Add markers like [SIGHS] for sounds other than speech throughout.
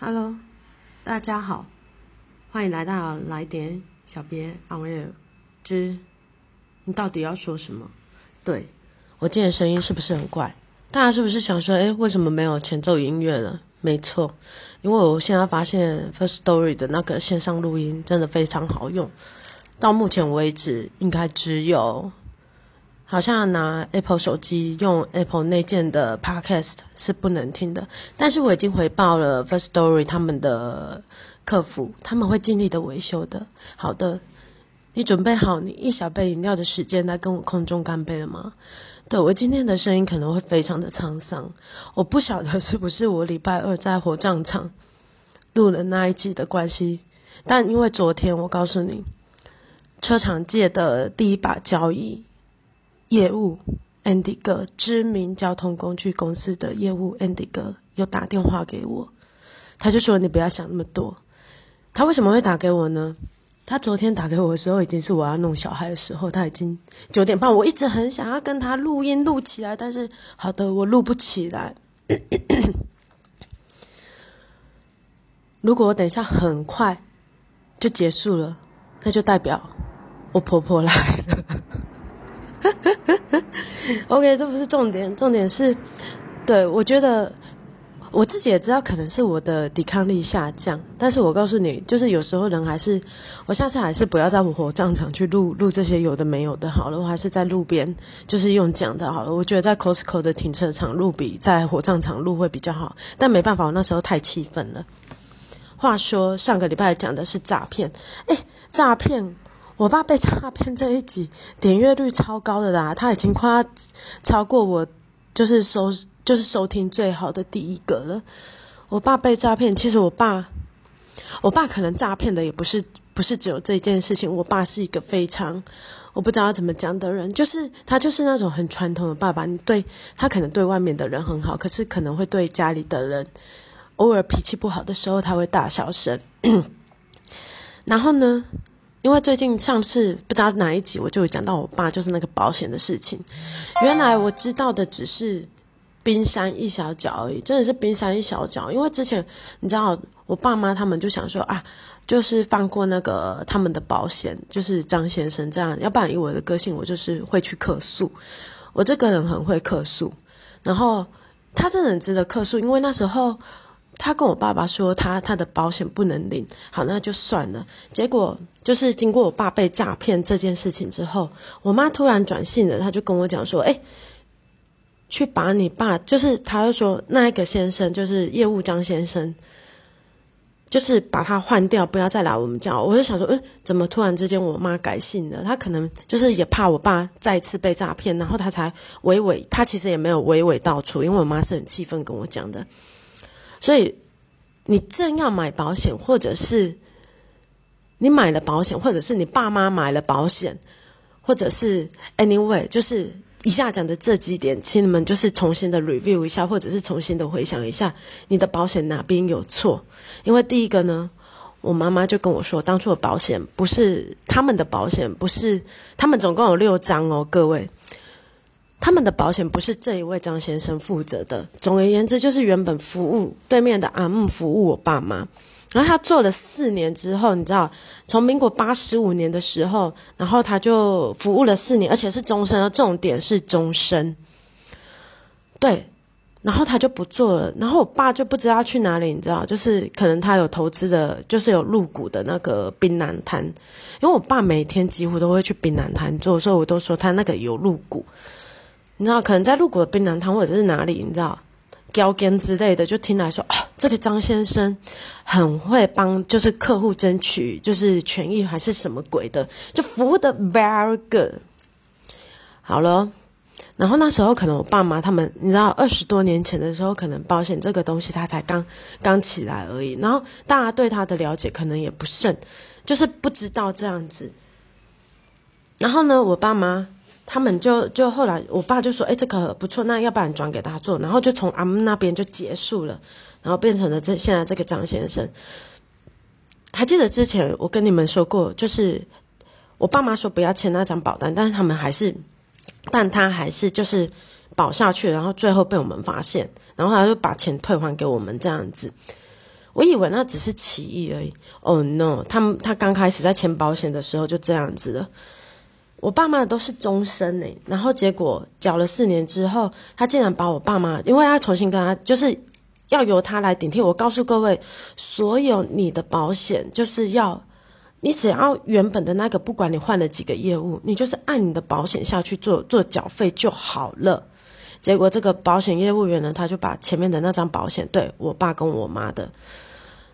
Hello，大家好，欢迎来到来点小编 On Air 之你到底要说什么？对我今天声音是不是很怪？大家是不是想说，哎，为什么没有前奏音乐了？没错，因为我现在发现 First Story 的那个线上录音真的非常好用，到目前为止应该只有。好像拿 Apple 手机用 Apple 内建的 Podcast 是不能听的，但是我已经回报了 First Story 他们的客服，他们会尽力的维修的。好的，你准备好你一小杯饮料的时间来跟我空中干杯了吗？对我今天的声音可能会非常的沧桑，我不晓得是不是我礼拜二在火葬场录了那一集的关系，但因为昨天我告诉你，车厂界的第一把交椅。业务 Andy 哥，知名交通工具公司的业务 Andy 哥又打电话给我，他就说：“你不要想那么多。”他为什么会打给我呢？他昨天打给我的时候，已经是我要弄小孩的时候，他已经九点半。我一直很想要跟他录音录起来，但是好的，我录不起来。如果我等一下很快就结束了，那就代表我婆婆来了。[LAUGHS] OK，这不是重点，重点是，对我觉得我自己也知道，可能是我的抵抗力下降。但是我告诉你，就是有时候人还是，我下次还是不要在火葬场去录录这些有的没有的，好了，我还是在路边，就是用讲的，好了。我觉得在 Costco 的停车场录比在火葬场录会比较好，但没办法，我那时候太气愤了。话说上个礼拜讲的是诈骗，诶，诈骗。我爸被诈骗这一集点阅率超高的啦，他已经快要超过我就是收就是收听最好的第一个了。我爸被诈骗，其实我爸我爸可能诈骗的也不是不是只有这件事情。我爸是一个非常我不知道怎么讲的人，就是他就是那种很传统的爸爸。你对他可能对外面的人很好，可是可能会对家里的人偶尔脾气不好的时候，他会大小声。[COUGHS] 然后呢？因为最近上次不知道哪一集，我就有讲到我爸就是那个保险的事情。原来我知道的只是冰山一小角而已，真的是冰山一小角。因为之前你知道，我爸妈他们就想说啊，就是放过那个他们的保险，就是张先生这样。要不然以我的个性，我就是会去客诉。我这个人很会客诉，然后他真的很值得客诉，因为那时候。他跟我爸爸说，他他的保险不能领，好，那就算了。结果就是经过我爸被诈骗这件事情之后，我妈突然转信了，她就跟我讲说：“哎，去把你爸，就是他就说那一个先生，就是业务张先生，就是把他换掉，不要再来我们家。”我就想说，嗯，怎么突然之间我妈改信了？她可能就是也怕我爸再次被诈骗，然后她才娓娓，她其实也没有娓娓道出，因为我妈是很气愤跟我讲的。所以，你正要买保险，或者是你买了保险，或者是你爸妈买了保险，或者是 anyway，就是以下讲的这几点，请你们就是重新的 review 一下，或者是重新的回想一下，你的保险哪边有错？因为第一个呢，我妈妈就跟我说，当初的保险不是他们的保险，不是他们总共有六张哦，各位。他们的保险不是这一位张先生负责的。总而言之，就是原本服务对面的阿木服务我爸妈，然后他做了四年之后，你知道，从民国八十五年的时候，然后他就服务了四年，而且是终身，重点是终身。对，然后他就不做了，然后我爸就不知道去哪里，你知道，就是可能他有投资的，就是有入股的那个槟榔摊，因为我爸每天几乎都会去槟榔摊做，所以我都说他那个有入股。你知道，可能在入股的槟榔摊或者是哪里，你知道，交根之类的，就听来说啊，这个张先生很会帮，就是客户争取就是权益还是什么鬼的，就服务的 very good。好了，然后那时候可能我爸妈他们，你知道，二十多年前的时候，可能保险这个东西它才刚刚起来而已，然后大家对他的了解可能也不甚，就是不知道这样子。然后呢，我爸妈。他们就就后来，我爸就说：“哎，这个不错，那要不然转给他做。”然后就从阿姆那边就结束了，然后变成了这现在这个张先生。还记得之前我跟你们说过，就是我爸妈说不要签那张保单，但是他们还是，但他还是就是保下去，然后最后被我们发现，然后他就把钱退还给我们这样子。我以为那只是起义而已。Oh no！他们他刚开始在签保险的时候就这样子了。我爸妈都是终身诶，然后结果缴了四年之后，他竟然把我爸妈，因为他重新跟他就是要由他来顶替。我告诉各位，所有你的保险就是要你只要原本的那个，不管你换了几个业务，你就是按你的保险下去做做缴费就好了。结果这个保险业务员呢，他就把前面的那张保险对我爸跟我妈的，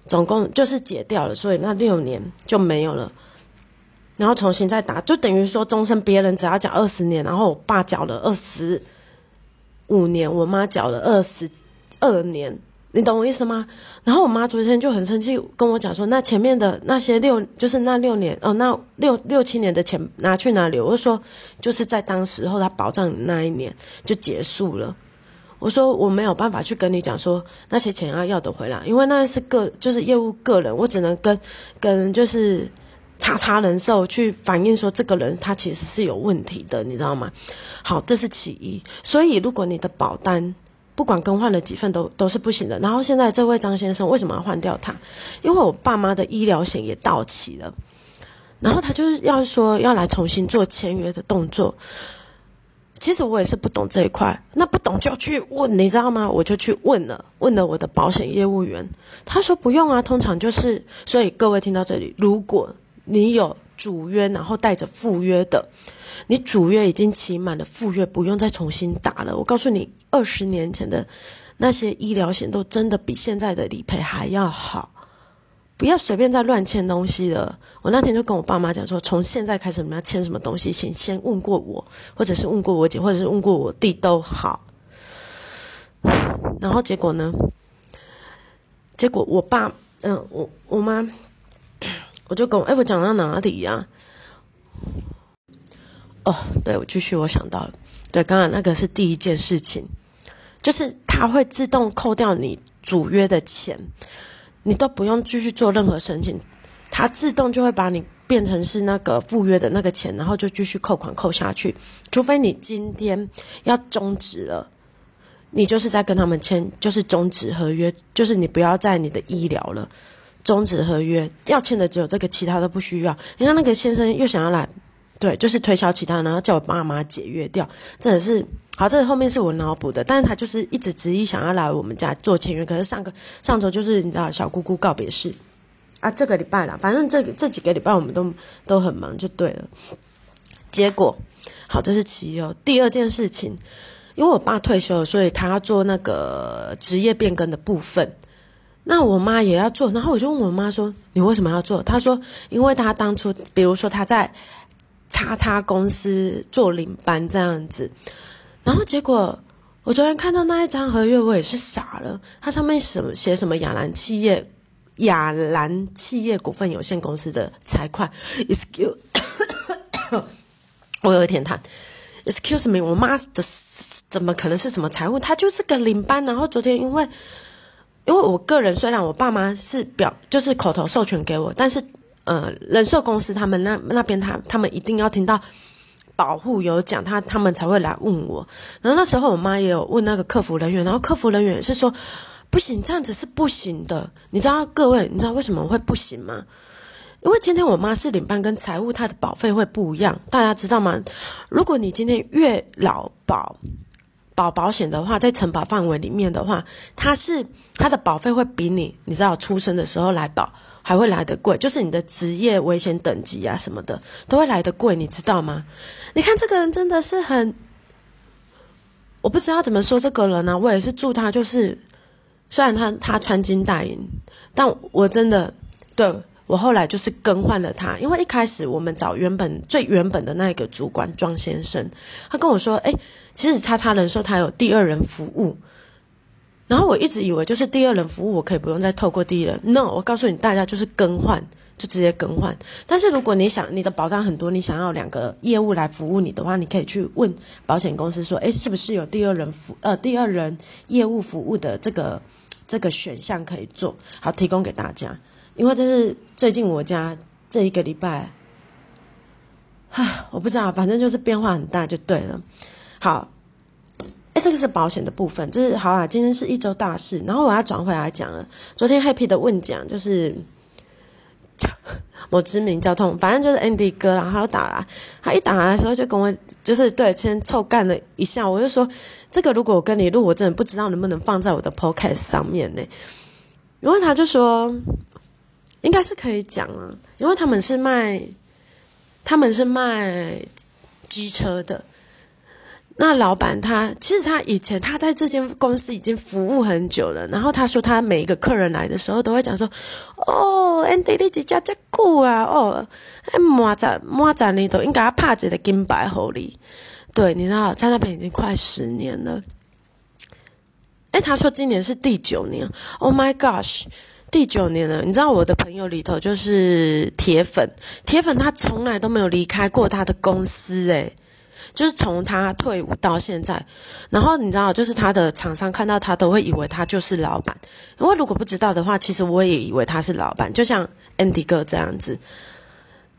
总共就是解掉了，所以那六年就没有了。然后重新再打，就等于说终身别人只要缴二十年，然后我爸缴了二十五年，我妈缴了二十二年，你懂我意思吗？然后我妈昨天就很生气，跟我讲说，那前面的那些六，就是那六年哦，那六六七年的钱拿去哪里？我就说，就是在当时候他保障那一年就结束了。我说我没有办法去跟你讲说那些钱要要得回来，因为那是个就是业务个人，我只能跟跟就是。叉叉人寿去反映说这个人他其实是有问题的，你知道吗？好，这是其一。所以如果你的保单不管更换了几份都都是不行的。然后现在这位张先生为什么要换掉他？因为我爸妈的医疗险也到期了，然后他就是要说要来重新做签约的动作。其实我也是不懂这一块，那不懂就去问，你知道吗？我就去问了，问了我的保险业务员，他说不用啊，通常就是。所以各位听到这里，如果你有主约，然后带着副约的，你主约已经期满了，副约不用再重新打了。我告诉你，二十年前的那些医疗险都真的比现在的理赔还要好，不要随便再乱签东西了。我那天就跟我爸妈讲说，从现在开始你们要签什么东西，请先问过我，或者是问过我姐，或者是问过我弟都好。然后结果呢？结果我爸，嗯，我我妈。我就跟我哎，我讲到哪里呀？哦，对，我继续，我想到了，对，刚刚那个是第一件事情，就是它会自动扣掉你主约的钱，你都不用继续做任何申请，它自动就会把你变成是那个赴约的那个钱，然后就继续扣款扣下去，除非你今天要终止了，你就是在跟他们签，就是终止合约，就是你不要在你的医疗了。终止合约要签的只有这个，其他都不需要。你看那个先生又想要来，对，就是推销其他，然后叫我爸妈解约掉，真的是好。这后面是我脑补的，但是他就是一直执意想要来我们家做签约。可是上个上周就是你知道小姑姑告别式啊，这个礼拜了，反正这这几个礼拜我们都都很忙，就对了。结果好，这是其一哦。第二件事情，因为我爸退休了，所以他要做那个职业变更的部分。那我妈也要做，然后我就问我妈说：“你为什么要做？”她说：“因为她当初，比如说她在叉叉公司做领班这样子，然后结果我昨天看到那一张合约，我也是傻了。它上面什么写什么亚兰企业亚兰企业股份有限公司的财会，excuse，[LAUGHS] 我有一天谈，excuse me，我妈的怎么可能是什么财务？她就是个领班，然后昨天因为。因为我个人虽然我爸妈是表就是口头授权给我，但是呃人寿公司他们那那边他他们一定要听到保护有讲他他们才会来问我。然后那时候我妈也有问那个客服人员，然后客服人员是说不行，这样子是不行的。你知道各位你知道为什么会不行吗？因为今天我妈是领班跟财务，她的保费会不一样，大家知道吗？如果你今天月老保。保保险的话，在承保范围里面的话，它是它的保费会比你你知道出生的时候来保还会来得贵，就是你的职业危险等级啊什么的都会来得贵，你知道吗？你看这个人真的是很，我不知道怎么说这个人呢。我也是祝他，就是虽然他他穿金戴银，但我真的对。我后来就是更换了他，因为一开始我们找原本最原本的那个主管庄先生，他跟我说：“哎，其实叉叉人寿他有第二人服务。”然后我一直以为就是第二人服务，我可以不用再透过第一人。No，我告诉你大家，就是更换，就直接更换。但是如果你想你的保障很多，你想要两个业务来服务你的话，你可以去问保险公司说：“哎，是不是有第二人服呃第二人业务服务的这个这个选项可以做？”好，提供给大家。因为这是最近我家这一个礼拜，唉，我不知道，反正就是变化很大就对了。好，哎，这个是保险的部分，就是好啊。今天是一周大事，然后我要转回来讲了。昨天 Happy 的问讲就是某知名交通，反正就是 Andy 哥，然后打来，他一打来的时候就跟我就是对先凑干了一下，我就说这个如果我跟你录，我真的不知道能不能放在我的 Podcast 上面呢？然后他就说应该是可以讲啊，因为他们是卖他们是卖机车的。那老板他其实他以前他在这间公司已经服务很久了，然后他说他每一个客人来的时候都会讲说，哦，Andy 你几家这久啊，哦，哎，满仔满仔你都应该拍一个金牌好你，对，你知道在那边已经快十年了。哎，他说今年是第九年，Oh my gosh，第九年了。你知道我的朋友里头就是铁粉，铁粉他从来都没有离开过他的公司，诶。就是从他退伍到现在，然后你知道，就是他的厂商看到他都会以为他就是老板，因为如果不知道的话，其实我也以为他是老板，就像 Andy 哥这样子。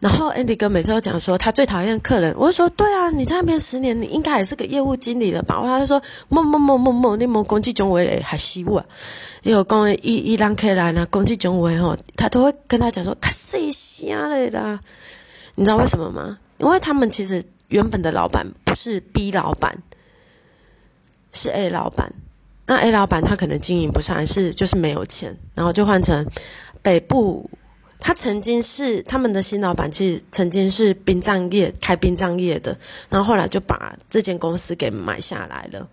然后 Andy 哥每次都讲说他最讨厌客人，我就说对啊，你在那边十年，你应该也是个业务经理了吧？他就说某某某某某，你某攻击中维还欺负啊？有讲一一让客人呢攻击中维吼，他都会跟他讲说卡谁瞎了啦？你知道为什么吗？因为他们其实。原本的老板不是 B 老板，是 A 老板。那 A 老板他可能经营不善，还是就是没有钱，然后就换成北部。他曾经是他们的新老板，其实曾经是殡葬业开殡葬业的，然后后来就把这间公司给买下来了。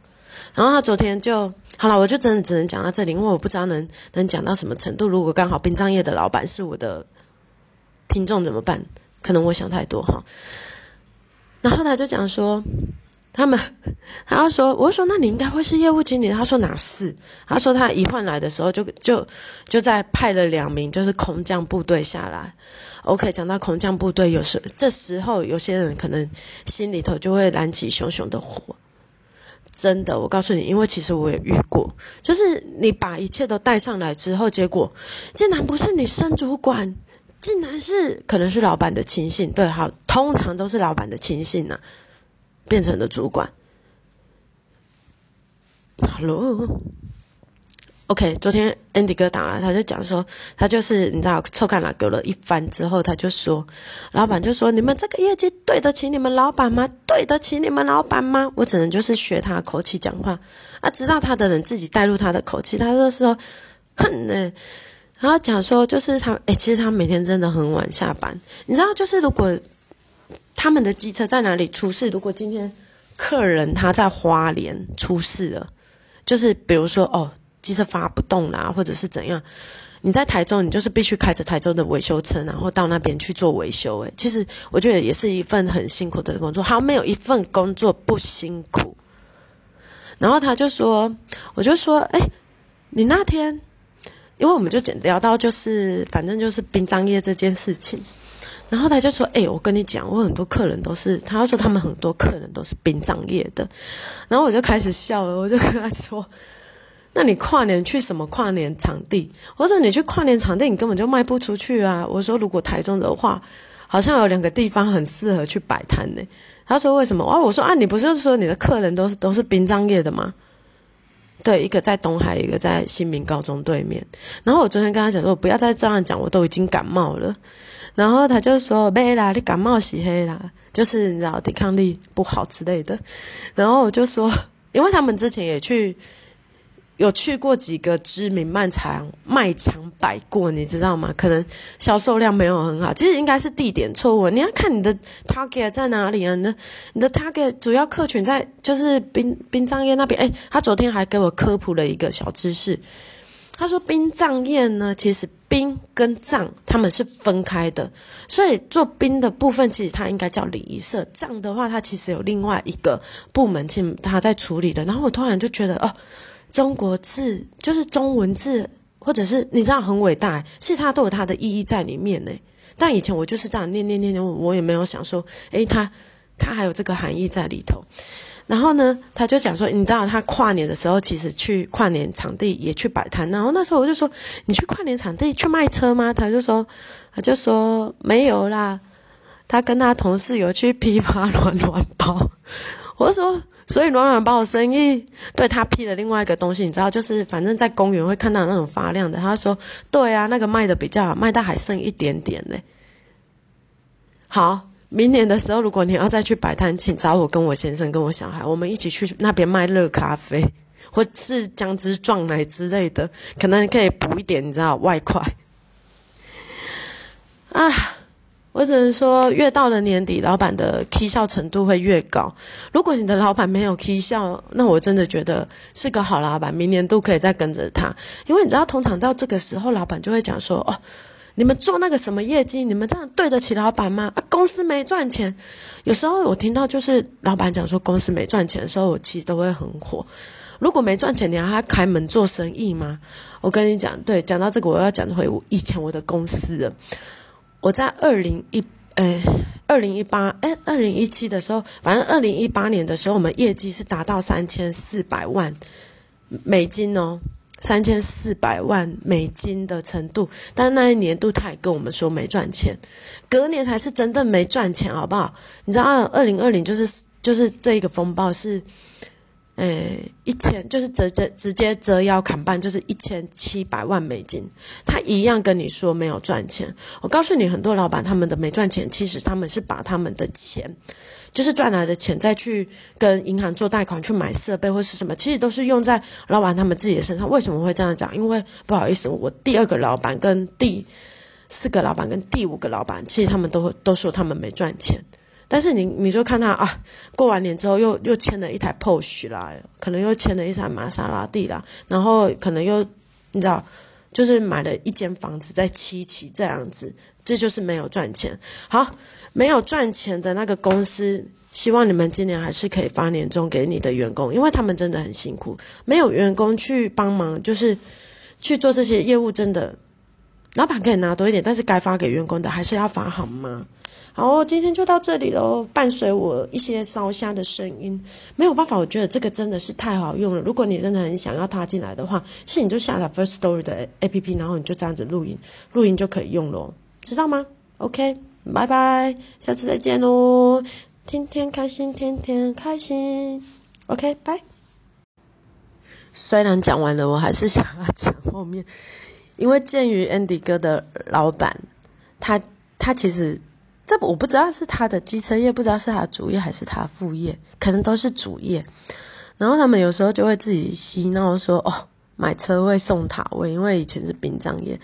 然后他昨天就好了，我就真的只能讲到这里，因为我不知道能能讲到什么程度。如果刚好殡葬业的老板是我的听众怎么办？可能我想太多哈。然后他就讲说，他们，[LAUGHS] 他说，我说那你应该会是业务经理。他说哪是？他说他一换来的时候就就就在派了两名就是空降部队下来。OK，讲到空降部队，有时这时候有些人可能心里头就会燃起熊熊的火。真的，我告诉你，因为其实我也遇过，就是你把一切都带上来之后，结果竟然不是你升主管。竟然是可能是老板的亲信，对，好，通常都是老板的亲信呐，变成了主管。Hello，OK，昨天 Andy 哥打来，他就讲说，他就是你知道，臭干了给了一番之后，他就说，老板就说，你们这个业绩对得起你们老板吗？对得起你们老板吗？我只能就是学他口气讲话，啊，知道他的人自己带入他的口气，他就说，哼呢。然后讲说，就是他，哎，其实他每天真的很晚下班。你知道，就是如果他们的机车在哪里出事，如果今天客人他在花莲出事了，就是比如说哦，机车发不动啦，或者是怎样，你在台中，你就是必须开着台中的维修车，然后到那边去做维修。哎，其实我觉得也是一份很辛苦的工作，好像没有一份工作不辛苦。然后他就说，我就说，哎，你那天。因为我们就聊到就是，反正就是殡葬业这件事情，然后他就说：“哎，我跟你讲，我很多客人都是，他说他们很多客人都是殡葬业的。”然后我就开始笑了，我就跟他说：“ [LAUGHS] 那你跨年去什么跨年场地？”我说：“你去跨年场地，你根本就卖不出去啊！”我说：“如果台中的话，好像有两个地方很适合去摆摊呢。”他说：“为什么？”啊，我说：“啊，你不是说你的客人都是都是殡葬业的吗？”对，一个在东海，一个在新民高中对面。然后我昨天跟他讲说，不要再这样讲，我都已经感冒了。然后他就说：“没啦，你感冒洗黑啦，就是你知道抵抗力不好之类的。”然后我就说，因为他们之前也去。有去过几个知名卖场卖场摆过，你知道吗？可能销售量没有很好，其实应该是地点错误。你要看你的 target 在哪里啊？你的你的 target 主要客群在就是殡殡葬业那边。哎，他昨天还给我科普了一个小知识。他说殡葬业呢，其实殡跟葬他们是分开的，所以做殡的部分其实它应该叫礼仪社，葬的话它其实有另外一个部门去他在处理的。然后我突然就觉得哦。中国字就是中文字，或者是你知道很伟大，是它都有它的意义在里面呢。但以前我就是这样念念念念，我也没有想说，诶，它它还有这个含义在里头。然后呢，他就讲说，你知道他跨年的时候，其实去跨年场地也去摆摊。然后那时候我就说，你去跨年场地去卖车吗？他就说，他就说没有啦。他跟他同事有去批发暖暖包。[LAUGHS] 我说。所以暖暖包的生意对他批了另外一个东西，你知道，就是反正在公园会看到那种发亮的。他说：“对啊，那个卖的比较好，卖到还剩一点点呢。”好，明年的时候，如果你要再去摆摊，请找我跟我先生跟我小孩，我们一起去那边卖热咖啡，[LAUGHS] 或是姜汁撞奶之类的，可能可以补一点，你知道外快 [SIGHS] 啊。我只能说，越到了年底，老板的绩效程度会越高。如果你的老板没有绩效，那我真的觉得是个好老板，明年都可以再跟着他。因为你知道，通常到这个时候，老板就会讲说：“哦，你们做那个什么业绩，你们这样对得起老板吗？啊，公司没赚钱。”有时候我听到就是老板讲说公司没赚钱的时候，我其实都会很火。如果没赚钱，你还开门做生意吗？我跟你讲，对，讲到这个，我要讲回以前我的公司。我在二零一，呃，二零一八，哎，二零一七的时候，反正二零一八年的时候，我们业绩是达到三千四百万美金哦，三千四百万美金的程度。但那一年度他也跟我们说没赚钱，隔年才是真正没赚钱，好不好？你知道，二零二零就是就是这一个风暴是。诶，一千就是折折直接折腰砍半，就是一千七百万美金。他一样跟你说没有赚钱。我告诉你，很多老板他们的没赚钱，其实他们是把他们的钱，就是赚来的钱，再去跟银行做贷款去买设备或是什么，其实都是用在老板他们自己的身上。为什么会这样讲？因为不好意思，我第二个老板跟第四个老板跟第五个老板，其实他们都都说他们没赚钱。但是你你就看他啊，过完年之后又又签了一台 Porsche 啦，可能又签了一台玛莎拉蒂啦，然后可能又你知道，就是买了一间房子在七期这样子，这就是没有赚钱。好，没有赚钱的那个公司，希望你们今年还是可以发年终给你的员工，因为他们真的很辛苦，没有员工去帮忙，就是去做这些业务，真的，老板可以拿多一点，但是该发给员工的还是要发好吗？好，今天就到这里喽。伴随我一些烧香的声音，没有办法，我觉得这个真的是太好用了。如果你真的很想要它进来的话，是你就下载 First Story 的 A P P，然后你就这样子录音，录音就可以用咯，知道吗？OK，拜拜，下次再见喽。天天开心，天天开心。OK，拜。虽然讲完了，我还是想要讲后面，因为鉴于 Andy 哥的老板，他他其实。这我不知道是他的机车业，不知道是他主业还是他副业，可能都是主业。然后他们有时候就会自己嬉闹说：“哦，买车位送塔位，因为以前是殡葬业。”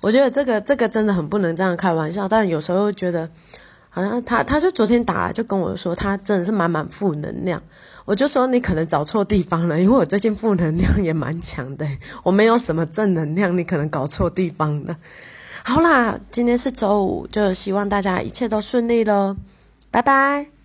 我觉得这个这个真的很不能这样开玩笑。但有时候觉得，好像他他就昨天打来就跟我说，他真的是满满负能量。我就说你可能找错地方了，因为我最近负能量也蛮强的，我没有什么正能量，你可能搞错地方了。好啦，今天是周五，就希望大家一切都顺利喽，拜拜。